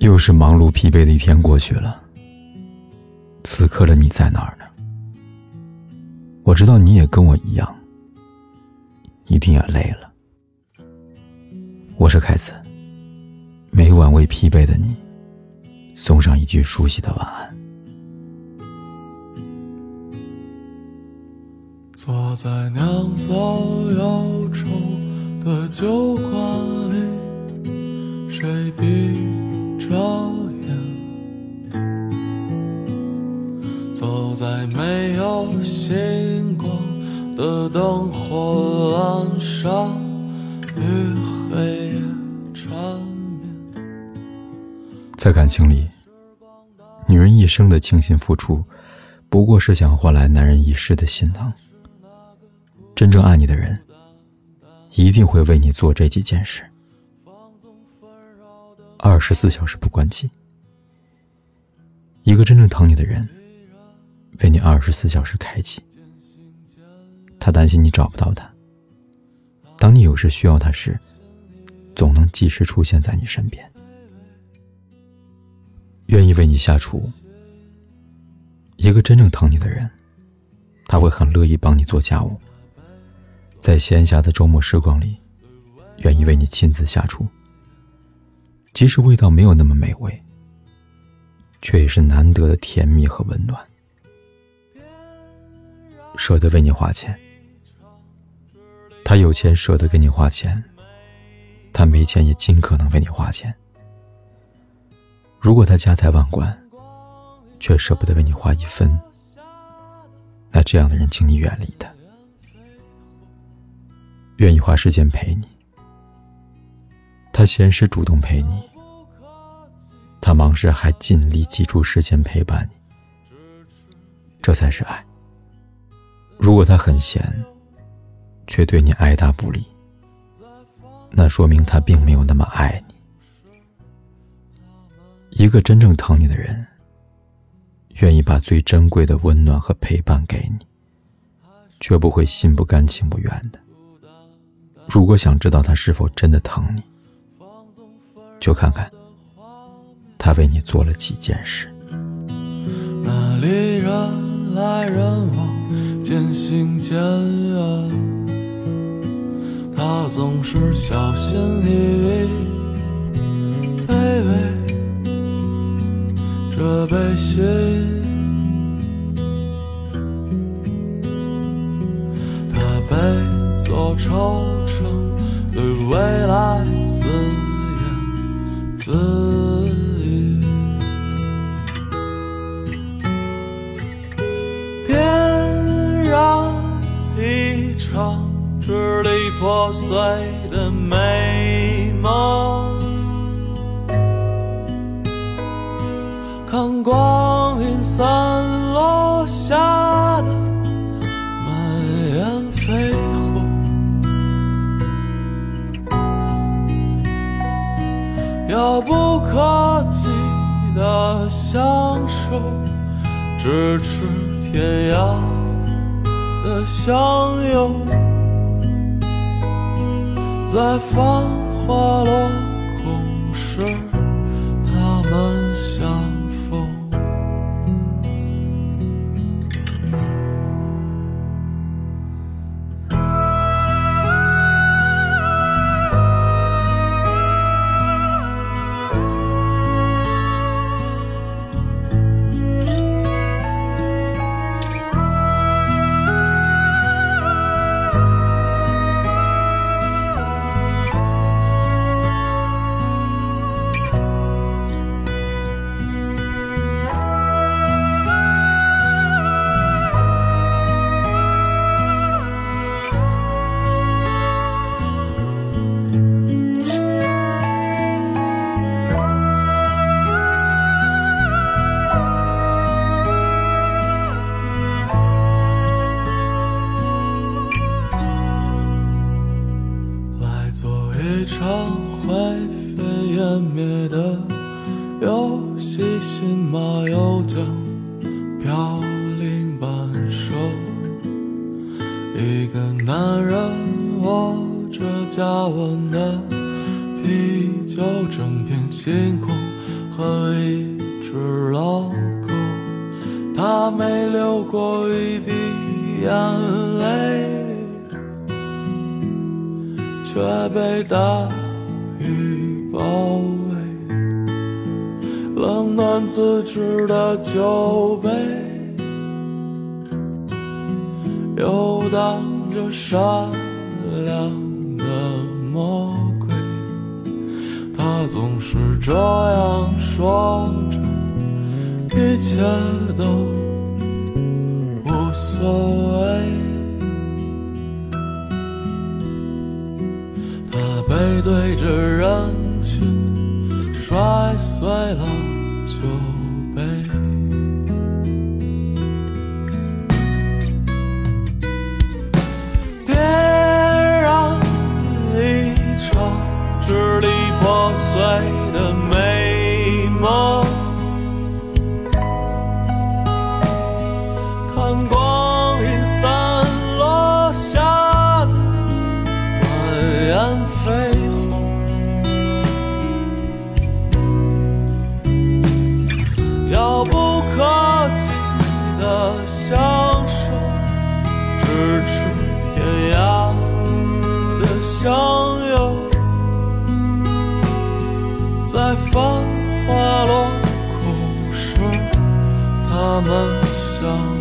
又是忙碌疲惫的一天过去了，此刻的你在哪儿呢？我知道你也跟我一样，一定也累了。我是凯子，每晚为疲惫的你送上一句熟悉的晚安。坐在酿造忧愁的酒馆里，谁比？着眼，走在没有星光的灯火阑珊，与黑夜缠绵。在感情里，女人一生的倾心付出，不过是想换来男人一世的心疼。真正爱你的人，一定会为你做这几件事。二十四小时不关机。一个真正疼你的人，为你二十四小时开机。他担心你找不到他。当你有事需要他时，总能及时出现在你身边。愿意为你下厨。一个真正疼你的人，他会很乐意帮你做家务。在闲暇的周末时光里，愿意为你亲自下厨。即使味道没有那么美味，却也是难得的甜蜜和温暖。舍得为你花钱，他有钱舍得给你花钱，他没钱也尽可能为你花钱。如果他家财万贯，却舍不得为你花一分，那这样的人，请你远离他。愿意花时间陪你。他闲时主动陪你，他忙时还尽力挤出时间陪伴你，这才是爱。如果他很闲，却对你爱答不理，那说明他并没有那么爱你。一个真正疼你的人，愿意把最珍贵的温暖和陪伴给你，绝不会心不甘情不愿的。如果想知道他是否真的疼你，就看看他为你做了几件事。那里人来人往，渐行渐远。他总是小心翼翼，卑微这悲喜。他背座惆怅，对未来自。自一场支离破碎的美梦，看光阴散落下的满眼飞。遥不可及的相守，咫尺天涯的相拥，在繁华落空时，飘零半生。一个男人握着加温的啤酒，整片星空和一只老狗，他没流过一滴眼泪。却被大雨包围，冷暖自知的酒杯，游荡着善良的魔鬼。他总是这样说着，一切都无所谓。他背对着人，碎了酒杯。别让一场支离破碎的美梦，看光咫尺天涯的相拥，在繁华落空时，他们相。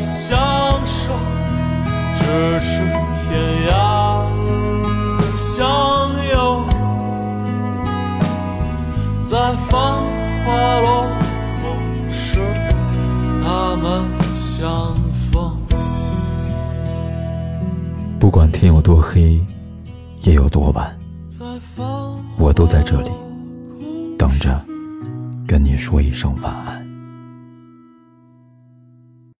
相守，咫尺天涯的相拥，在繁华落空时，他们相逢。不管天有多黑，夜有多晚，我都在这里等着，跟你说一声晚安。